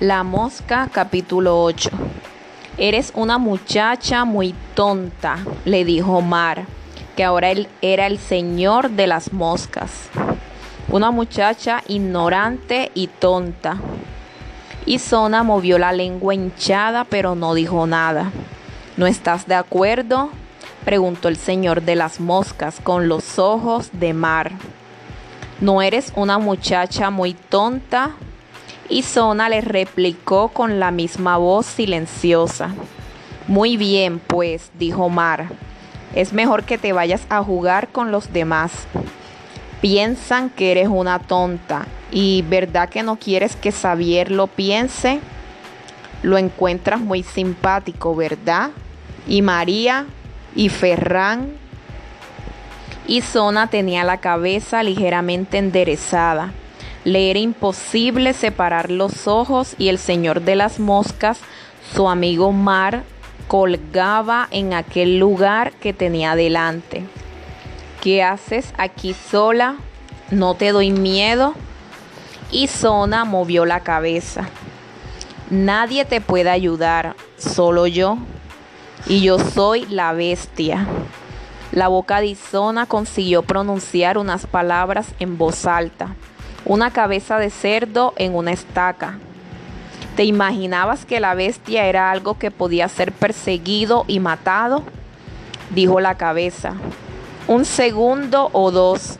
La mosca capítulo 8 Eres una muchacha muy tonta, le dijo Mar, que ahora él era el señor de las moscas. Una muchacha ignorante y tonta. Y Zona movió la lengua hinchada, pero no dijo nada. ¿No estás de acuerdo? preguntó el señor de las moscas con los ojos de Mar. ¿No eres una muchacha muy tonta? Y Zona le replicó con la misma voz silenciosa. Muy bien, pues, dijo Mar. Es mejor que te vayas a jugar con los demás. Piensan que eres una tonta. ¿Y verdad que no quieres que Xavier lo piense? Lo encuentras muy simpático, ¿verdad? Y María y Ferran. Y Zona tenía la cabeza ligeramente enderezada le era imposible separar los ojos y el señor de las moscas, su amigo Mar, colgaba en aquel lugar que tenía delante. ¿Qué haces aquí sola? ¿No te doy miedo? Y Zona movió la cabeza. Nadie te puede ayudar, solo yo. Y yo soy la bestia. La boca de Zona consiguió pronunciar unas palabras en voz alta una cabeza de cerdo en una estaca. ¿Te imaginabas que la bestia era algo que podía ser perseguido y matado? Dijo la cabeza. Un segundo o dos.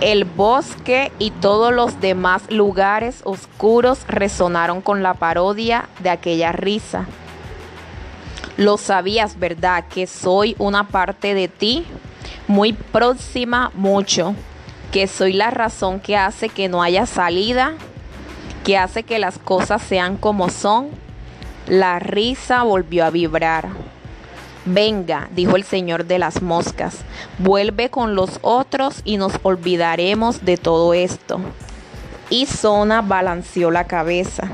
El bosque y todos los demás lugares oscuros resonaron con la parodia de aquella risa. Lo sabías, ¿verdad? Que soy una parte de ti, muy próxima, mucho que soy la razón que hace que no haya salida, que hace que las cosas sean como son. La risa volvió a vibrar. Venga, dijo el señor de las moscas, vuelve con los otros y nos olvidaremos de todo esto. Y Zona balanceó la cabeza.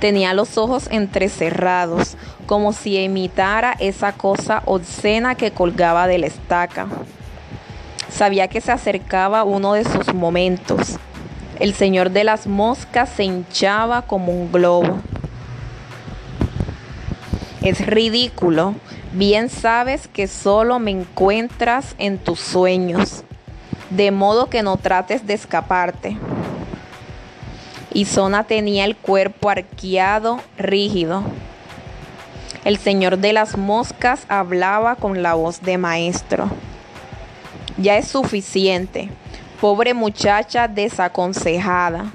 Tenía los ojos entrecerrados, como si imitara esa cosa obscena que colgaba de la estaca. Sabía que se acercaba uno de sus momentos. El señor de las moscas se hinchaba como un globo. Es ridículo. Bien sabes que solo me encuentras en tus sueños, de modo que no trates de escaparte. Y Zona tenía el cuerpo arqueado, rígido. El señor de las moscas hablaba con la voz de maestro. Ya es suficiente. Pobre muchacha desaconsejada.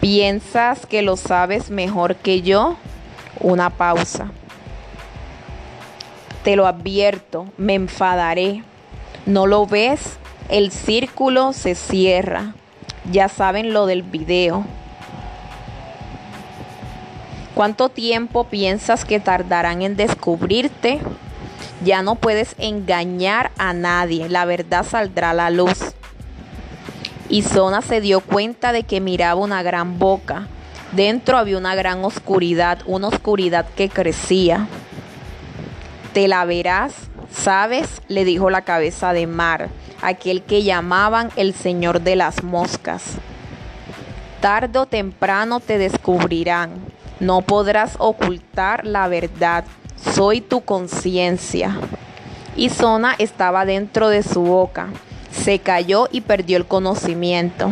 ¿Piensas que lo sabes mejor que yo? Una pausa. Te lo advierto, me enfadaré. ¿No lo ves? El círculo se cierra. Ya saben lo del video. ¿Cuánto tiempo piensas que tardarán en descubrirte? Ya no puedes engañar a nadie, la verdad saldrá a la luz. Y Zona se dio cuenta de que miraba una gran boca. Dentro había una gran oscuridad, una oscuridad que crecía. Te la verás, ¿sabes? le dijo la cabeza de mar, aquel que llamaban el Señor de las Moscas. Tardo o temprano te descubrirán. No podrás ocultar la verdad soy tu conciencia. Y Zona estaba dentro de su boca. Se cayó y perdió el conocimiento.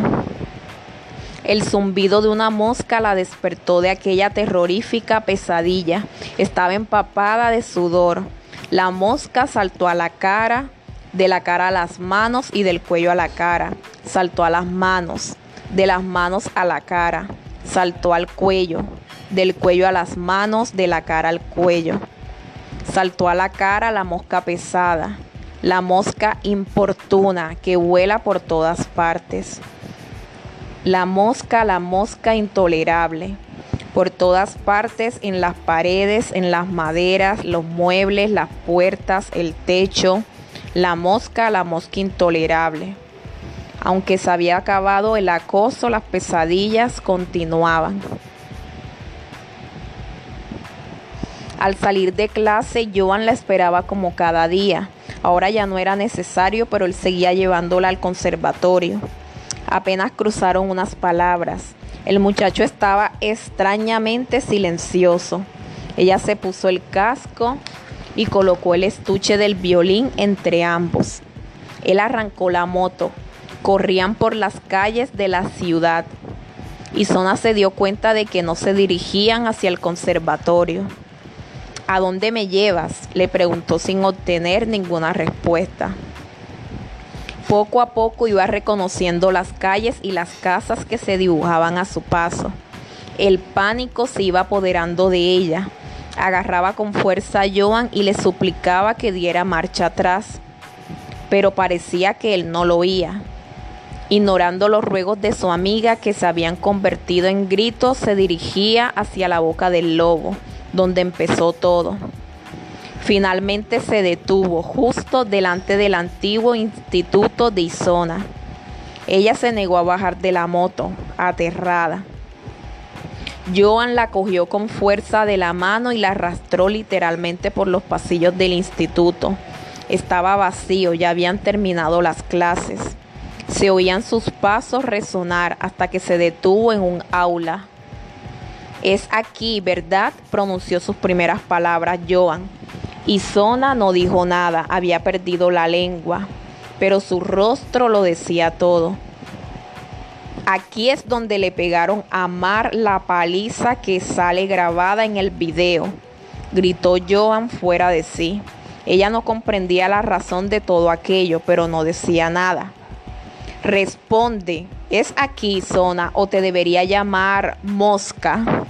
El zumbido de una mosca la despertó de aquella terrorífica pesadilla. Estaba empapada de sudor. La mosca saltó a la cara, de la cara a las manos y del cuello a la cara. Saltó a las manos, de las manos a la cara. Saltó al cuello, del cuello a las manos, de la cara al cuello. Saltó a la cara la mosca pesada, la mosca importuna que vuela por todas partes. La mosca, la mosca intolerable, por todas partes, en las paredes, en las maderas, los muebles, las puertas, el techo. La mosca, la mosca intolerable. Aunque se había acabado el acoso, las pesadillas continuaban. Al salir de clase, Joan la esperaba como cada día. Ahora ya no era necesario, pero él seguía llevándola al conservatorio. Apenas cruzaron unas palabras. El muchacho estaba extrañamente silencioso. Ella se puso el casco y colocó el estuche del violín entre ambos. Él arrancó la moto. Corrían por las calles de la ciudad y Zona se dio cuenta de que no se dirigían hacia el conservatorio. ¿A dónde me llevas? le preguntó sin obtener ninguna respuesta. Poco a poco iba reconociendo las calles y las casas que se dibujaban a su paso. El pánico se iba apoderando de ella. Agarraba con fuerza a Joan y le suplicaba que diera marcha atrás, pero parecía que él no lo oía. Ignorando los ruegos de su amiga que se habían convertido en gritos, se dirigía hacia la boca del lobo, donde empezó todo. Finalmente se detuvo justo delante del antiguo instituto de Isona. Ella se negó a bajar de la moto, aterrada. Joan la cogió con fuerza de la mano y la arrastró literalmente por los pasillos del instituto. Estaba vacío, ya habían terminado las clases. Se oían sus pasos resonar hasta que se detuvo en un aula. Es aquí, ¿verdad? pronunció sus primeras palabras Joan. Y Zona no dijo nada, había perdido la lengua, pero su rostro lo decía todo. Aquí es donde le pegaron a Mar la paliza que sale grabada en el video, gritó Joan fuera de sí. Ella no comprendía la razón de todo aquello, pero no decía nada. Responde, ¿es aquí zona o te debería llamar mosca?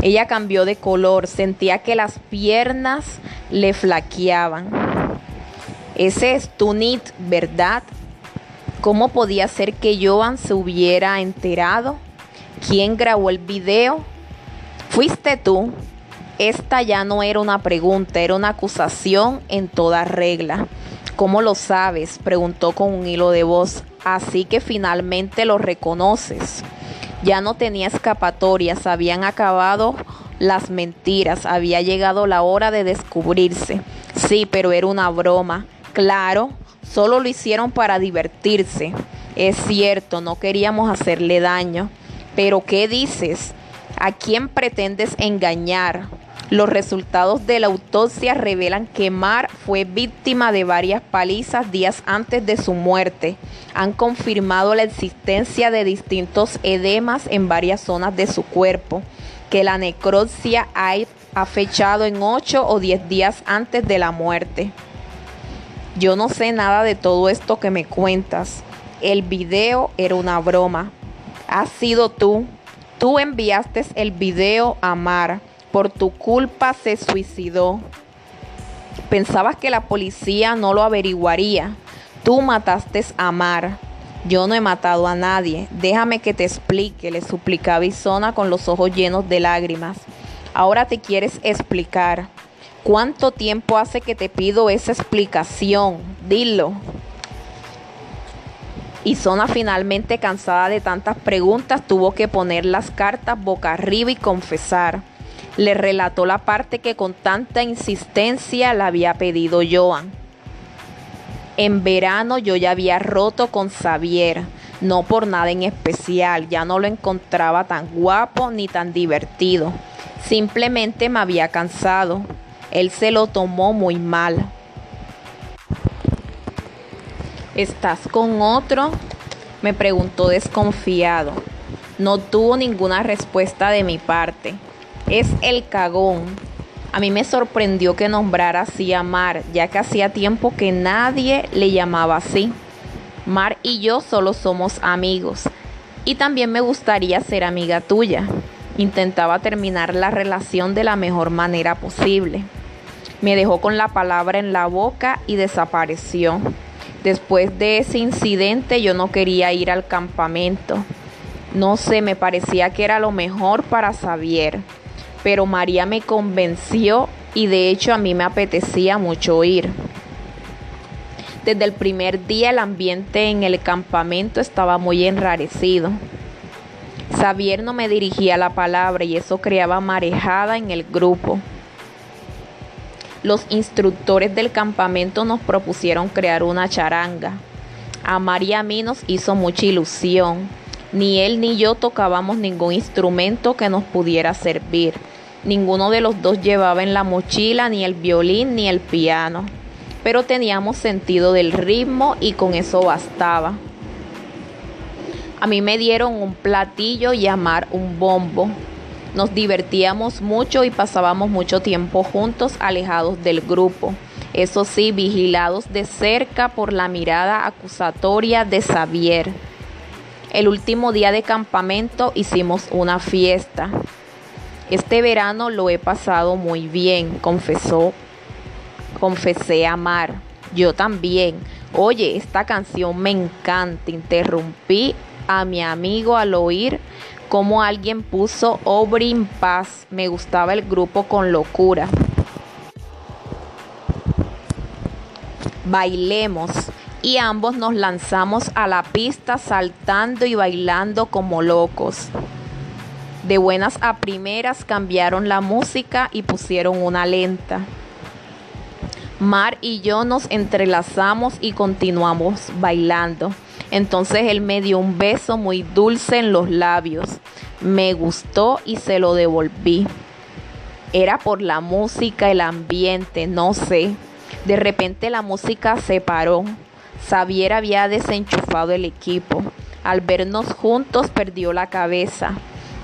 Ella cambió de color, sentía que las piernas le flaqueaban. Ese es Tunit, ¿verdad? ¿Cómo podía ser que Joan se hubiera enterado? ¿Quién grabó el video? ¿Fuiste tú? Esta ya no era una pregunta, era una acusación en toda regla. ¿Cómo lo sabes? preguntó con un hilo de voz. Así que finalmente lo reconoces. Ya no tenía escapatorias, habían acabado las mentiras, había llegado la hora de descubrirse. Sí, pero era una broma. Claro, solo lo hicieron para divertirse. Es cierto, no queríamos hacerle daño. Pero ¿qué dices? ¿A quién pretendes engañar? Los resultados de la autopsia revelan que Mar fue víctima de varias palizas días antes de su muerte. Han confirmado la existencia de distintos edemas en varias zonas de su cuerpo, que la necropsia ha fechado en 8 o 10 días antes de la muerte. Yo no sé nada de todo esto que me cuentas. El video era una broma. Has sido tú. Tú enviaste el video a Mar por tu culpa se suicidó. Pensabas que la policía no lo averiguaría. Tú mataste a Mar. Yo no he matado a nadie. Déjame que te explique, le suplicaba Isona con los ojos llenos de lágrimas. Ahora te quieres explicar. ¿Cuánto tiempo hace que te pido esa explicación? Dilo. Isona finalmente cansada de tantas preguntas tuvo que poner las cartas boca arriba y confesar le relató la parte que con tanta insistencia le había pedido Joan. En verano yo ya había roto con Xavier, no por nada en especial, ya no lo encontraba tan guapo ni tan divertido. Simplemente me había cansado. Él se lo tomó muy mal. ¿Estás con otro? Me preguntó desconfiado. No tuvo ninguna respuesta de mi parte es el cagón. A mí me sorprendió que nombrara así a Mar, ya que hacía tiempo que nadie le llamaba así. Mar y yo solo somos amigos. Y también me gustaría ser amiga tuya. Intentaba terminar la relación de la mejor manera posible. Me dejó con la palabra en la boca y desapareció. Después de ese incidente yo no quería ir al campamento. No sé, me parecía que era lo mejor para Xavier pero María me convenció y de hecho a mí me apetecía mucho ir. Desde el primer día el ambiente en el campamento estaba muy enrarecido. Xavier no me dirigía la palabra y eso creaba marejada en el grupo. Los instructores del campamento nos propusieron crear una charanga. A María a mí nos hizo mucha ilusión Ni él ni yo tocábamos ningún instrumento que nos pudiera servir. Ninguno de los dos llevaba en la mochila ni el violín ni el piano, pero teníamos sentido del ritmo y con eso bastaba. A mí me dieron un platillo y Amar un bombo. Nos divertíamos mucho y pasábamos mucho tiempo juntos alejados del grupo. Eso sí, vigilados de cerca por la mirada acusatoria de Xavier. El último día de campamento hicimos una fiesta. Este verano lo he pasado muy bien, confesó. Confesé amar. Yo también. Oye, esta canción me encanta. Interrumpí a mi amigo al oír cómo alguien puso Obrin Paz. Me gustaba el grupo con locura. Bailemos. Y ambos nos lanzamos a la pista saltando y bailando como locos. De buenas a primeras cambiaron la música y pusieron una lenta. Mar y yo nos entrelazamos y continuamos bailando. Entonces él me dio un beso muy dulce en los labios. Me gustó y se lo devolví. Era por la música, el ambiente, no sé. De repente la música se paró. Xavier había desenchufado el equipo. Al vernos juntos perdió la cabeza.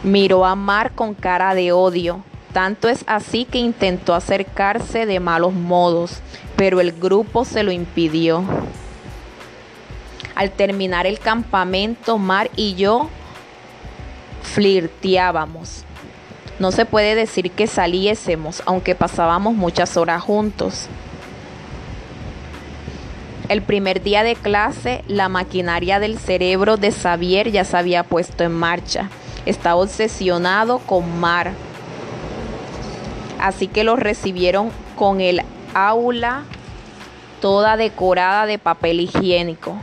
Miró a Mar con cara de odio. Tanto es así que intentó acercarse de malos modos, pero el grupo se lo impidió. Al terminar el campamento, Mar y yo flirteábamos. No se puede decir que saliésemos, aunque pasábamos muchas horas juntos. El primer día de clase, la maquinaria del cerebro de Xavier ya se había puesto en marcha. Estaba obsesionado con Mar. Así que lo recibieron con el aula toda decorada de papel higiénico.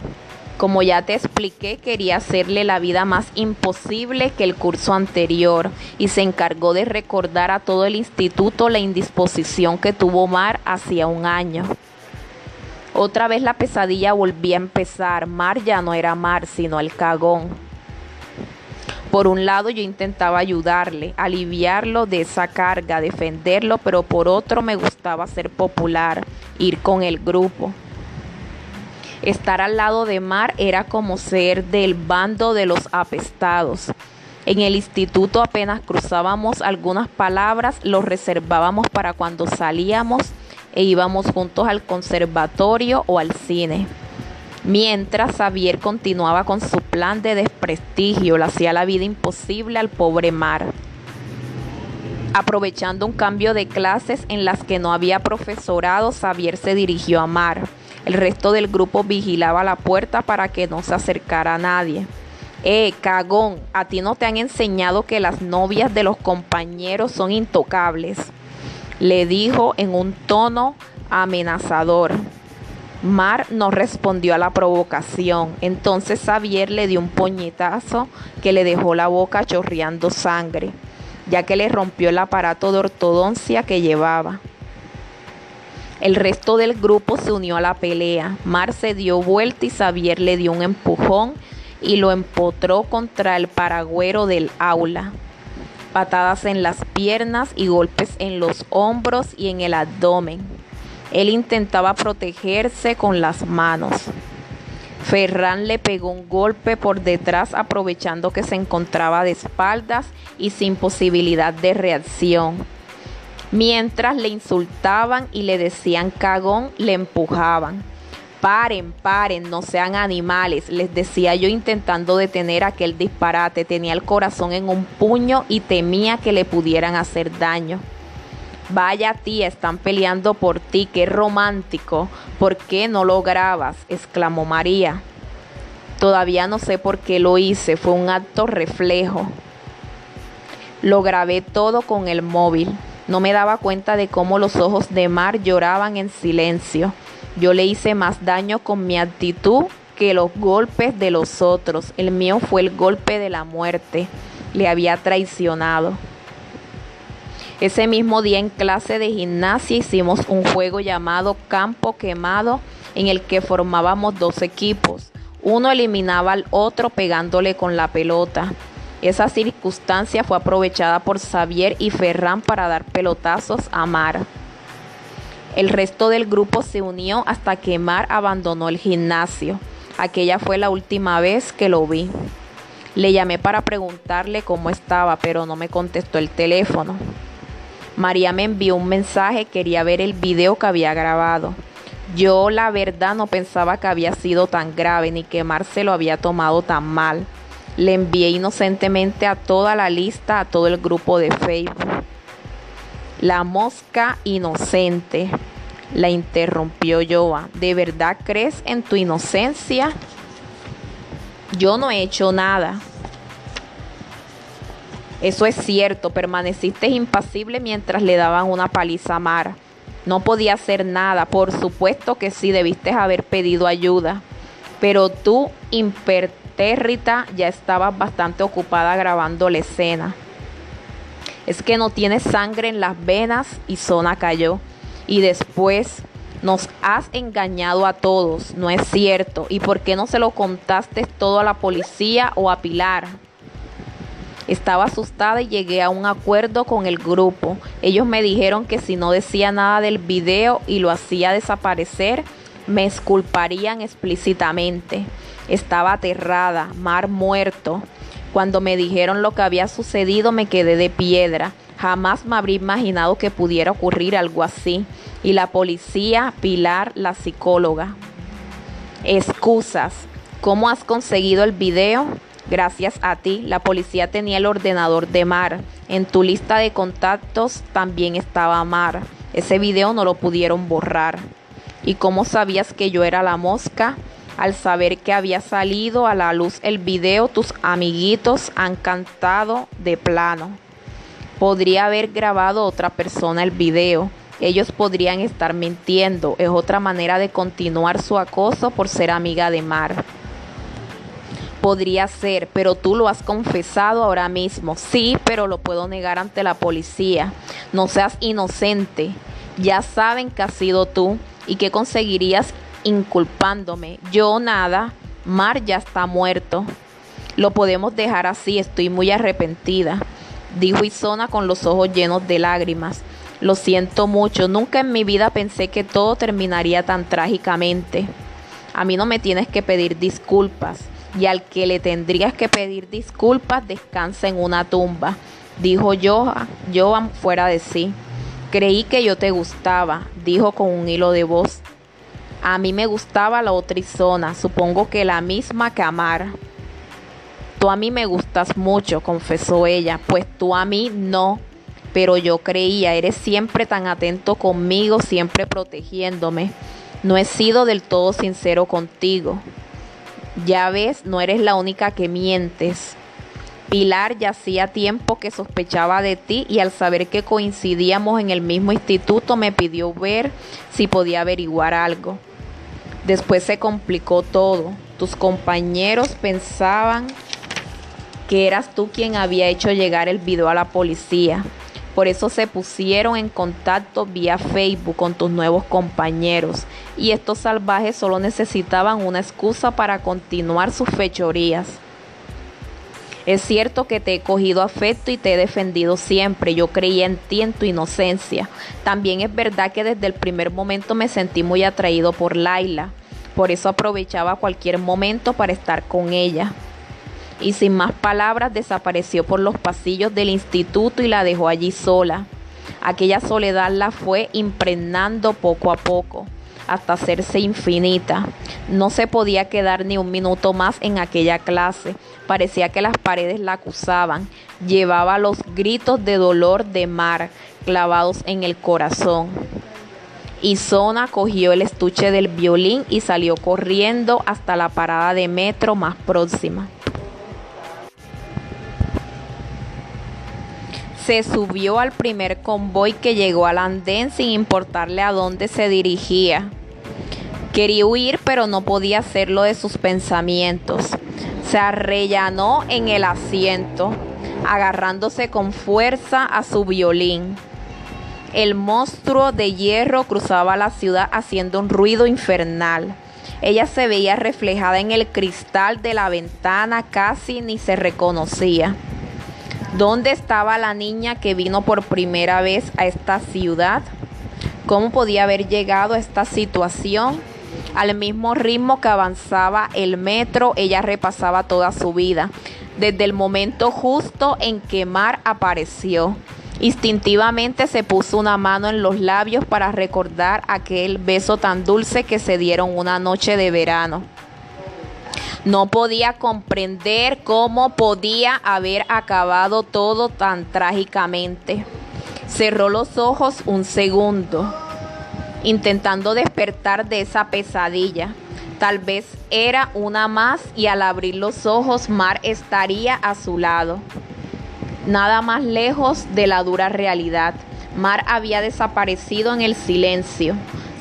Como ya te expliqué, quería hacerle la vida más imposible que el curso anterior y se encargó de recordar a todo el instituto la indisposición que tuvo Mar hacía un año. Otra vez la pesadilla volvía a empezar. Mar ya no era Mar, sino el cagón. Por un lado yo intentaba ayudarle, aliviarlo de esa carga, defenderlo, pero por otro me gustaba ser popular, ir con el grupo. Estar al lado de Mar era como ser del bando de los apestados. En el instituto apenas cruzábamos algunas palabras, los reservábamos para cuando salíamos e íbamos juntos al conservatorio o al cine. Mientras Xavier continuaba con su plan de desprestigio, le hacía la vida imposible al pobre Mar. Aprovechando un cambio de clases en las que no había profesorado, Xavier se dirigió a Mar. El resto del grupo vigilaba la puerta para que no se acercara a nadie. Eh, cagón, a ti no te han enseñado que las novias de los compañeros son intocables, le dijo en un tono amenazador. Mar no respondió a la provocación. Entonces Xavier le dio un puñetazo que le dejó la boca chorreando sangre, ya que le rompió el aparato de ortodoncia que llevaba. El resto del grupo se unió a la pelea. Mar se dio vuelta y Xavier le dio un empujón y lo empotró contra el paragüero del aula. Patadas en las piernas y golpes en los hombros y en el abdomen. Él intentaba protegerse con las manos. Ferran le pegó un golpe por detrás aprovechando que se encontraba de espaldas y sin posibilidad de reacción. Mientras le insultaban y le decían cagón, le empujaban. Paren, paren, no sean animales, les decía yo intentando detener aquel disparate. Tenía el corazón en un puño y temía que le pudieran hacer daño. Vaya tía, están peleando por ti, qué romántico. ¿Por qué no lo grabas? exclamó María. Todavía no sé por qué lo hice, fue un acto reflejo. Lo grabé todo con el móvil. No me daba cuenta de cómo los ojos de Mar lloraban en silencio. Yo le hice más daño con mi actitud que los golpes de los otros. El mío fue el golpe de la muerte. Le había traicionado. Ese mismo día en clase de gimnasia hicimos un juego llamado Campo Quemado en el que formábamos dos equipos. Uno eliminaba al otro pegándole con la pelota. Esa circunstancia fue aprovechada por Xavier y Ferran para dar pelotazos a Mar. El resto del grupo se unió hasta que Mar abandonó el gimnasio. Aquella fue la última vez que lo vi. Le llamé para preguntarle cómo estaba, pero no me contestó el teléfono. María me envió un mensaje, quería ver el video que había grabado. Yo la verdad no pensaba que había sido tan grave ni que Mar se lo había tomado tan mal. Le envié inocentemente a toda la lista, a todo el grupo de Facebook. La mosca inocente. La interrumpió Joa. ¿De verdad crees en tu inocencia? Yo no he hecho nada. Eso es cierto, permaneciste impasible mientras le daban una paliza a. No podía hacer nada, por supuesto que sí, debiste haber pedido ayuda. Pero tú, impertérrita, ya estabas bastante ocupada grabando la escena. Es que no tienes sangre en las venas y Zona cayó. Y después nos has engañado a todos, no es cierto. ¿Y por qué no se lo contaste todo a la policía o a Pilar? Estaba asustada y llegué a un acuerdo con el grupo. Ellos me dijeron que si no decía nada del video y lo hacía desaparecer, me esculparían explícitamente. Estaba aterrada, mar muerto. Cuando me dijeron lo que había sucedido me quedé de piedra. Jamás me habría imaginado que pudiera ocurrir algo así. Y la policía, Pilar, la psicóloga. Excusas. ¿Cómo has conseguido el video? Gracias a ti, la policía tenía el ordenador de Mar. En tu lista de contactos también estaba Mar. Ese video no lo pudieron borrar. ¿Y cómo sabías que yo era la mosca? Al saber que había salido a la luz el video, tus amiguitos han cantado de plano. Podría haber grabado otra persona el video. Ellos podrían estar mintiendo. Es otra manera de continuar su acoso por ser amiga de Mar podría ser, pero tú lo has confesado ahora mismo. Sí, pero lo puedo negar ante la policía. No seas inocente. Ya saben que has sido tú y que conseguirías inculpándome. Yo nada. Mar ya está muerto. Lo podemos dejar así, estoy muy arrepentida, dijo Isona con los ojos llenos de lágrimas. Lo siento mucho, nunca en mi vida pensé que todo terminaría tan trágicamente. A mí no me tienes que pedir disculpas y al que le tendrías que pedir disculpas descansa en una tumba, dijo Johan, Joan fuera de sí. Creí que yo te gustaba, dijo con un hilo de voz. A mí me gustaba la otra zona, supongo que la misma que Amar. Tú a mí me gustas mucho, confesó ella, pues tú a mí no. Pero yo creía, eres siempre tan atento conmigo, siempre protegiéndome. No he sido del todo sincero contigo. Ya ves, no eres la única que mientes. Pilar ya hacía tiempo que sospechaba de ti y al saber que coincidíamos en el mismo instituto me pidió ver si podía averiguar algo. Después se complicó todo. Tus compañeros pensaban que eras tú quien había hecho llegar el video a la policía. Por eso se pusieron en contacto vía Facebook con tus nuevos compañeros y estos salvajes solo necesitaban una excusa para continuar sus fechorías. Es cierto que te he cogido afecto y te he defendido siempre. Yo creía en ti, en tu inocencia. También es verdad que desde el primer momento me sentí muy atraído por Laila. Por eso aprovechaba cualquier momento para estar con ella y sin más palabras desapareció por los pasillos del instituto y la dejó allí sola. Aquella soledad la fue impregnando poco a poco hasta hacerse infinita. No se podía quedar ni un minuto más en aquella clase. Parecía que las paredes la acusaban. Llevaba los gritos de dolor de mar clavados en el corazón. Isona cogió el estuche del violín y salió corriendo hasta la parada de metro más próxima. Se subió al primer convoy que llegó al andén sin importarle a dónde se dirigía. Quería huir, pero no podía hacerlo de sus pensamientos. Se arrellanó en el asiento, agarrándose con fuerza a su violín. El monstruo de hierro cruzaba la ciudad haciendo un ruido infernal. Ella se veía reflejada en el cristal de la ventana, casi ni se reconocía. ¿Dónde estaba la niña que vino por primera vez a esta ciudad? ¿Cómo podía haber llegado a esta situación? Al mismo ritmo que avanzaba el metro, ella repasaba toda su vida, desde el momento justo en que Mar apareció. Instintivamente se puso una mano en los labios para recordar aquel beso tan dulce que se dieron una noche de verano. No podía comprender cómo podía haber acabado todo tan trágicamente. Cerró los ojos un segundo, intentando despertar de esa pesadilla. Tal vez era una más y al abrir los ojos Mar estaría a su lado nada más lejos de la dura realidad. Mar había desaparecido en el silencio,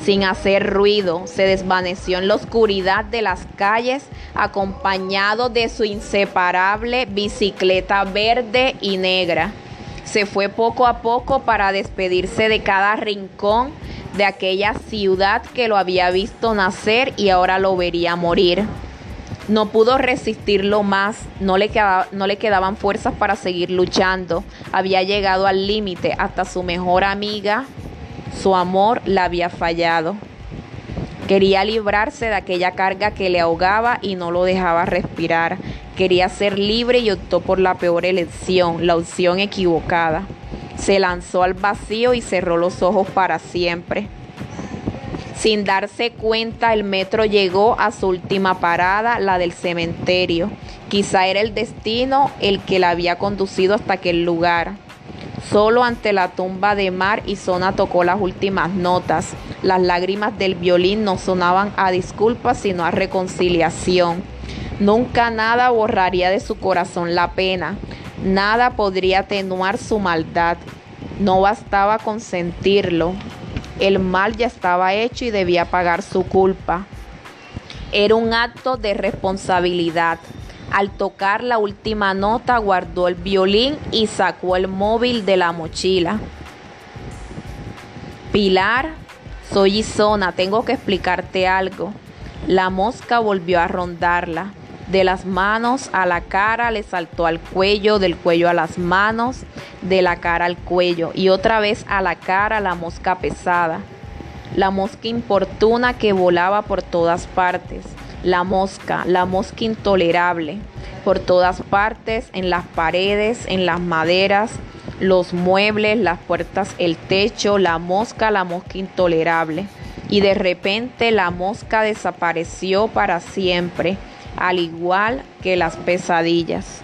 sin hacer ruido, se desvaneció en la oscuridad de las calles, acompañado de su inseparable bicicleta verde y negra. Se fue poco a poco para despedirse de cada rincón de aquella ciudad que lo había visto nacer y ahora lo vería morir. No pudo resistirlo más, no le, no le quedaban fuerzas para seguir luchando. Había llegado al límite, hasta su mejor amiga, su amor, la había fallado. Quería librarse de aquella carga que le ahogaba y no lo dejaba respirar. Quería ser libre y optó por la peor elección, la opción equivocada. Se lanzó al vacío y cerró los ojos para siempre. Sin darse cuenta, el metro llegó a su última parada, la del cementerio. Quizá era el destino el que la había conducido hasta aquel lugar. Solo ante la tumba de Mar y Zona tocó las últimas notas. Las lágrimas del violín no sonaban a disculpas, sino a reconciliación. Nunca nada borraría de su corazón la pena. Nada podría atenuar su maldad. No bastaba con sentirlo. El mal ya estaba hecho y debía pagar su culpa. Era un acto de responsabilidad. Al tocar la última nota guardó el violín y sacó el móvil de la mochila. Pilar, soy Isona, tengo que explicarte algo. La mosca volvió a rondarla. De las manos a la cara le saltó al cuello, del cuello a las manos, de la cara al cuello y otra vez a la cara la mosca pesada. La mosca importuna que volaba por todas partes. La mosca, la mosca intolerable, por todas partes, en las paredes, en las maderas, los muebles, las puertas, el techo, la mosca, la mosca intolerable. Y de repente la mosca desapareció para siempre al igual que las pesadillas.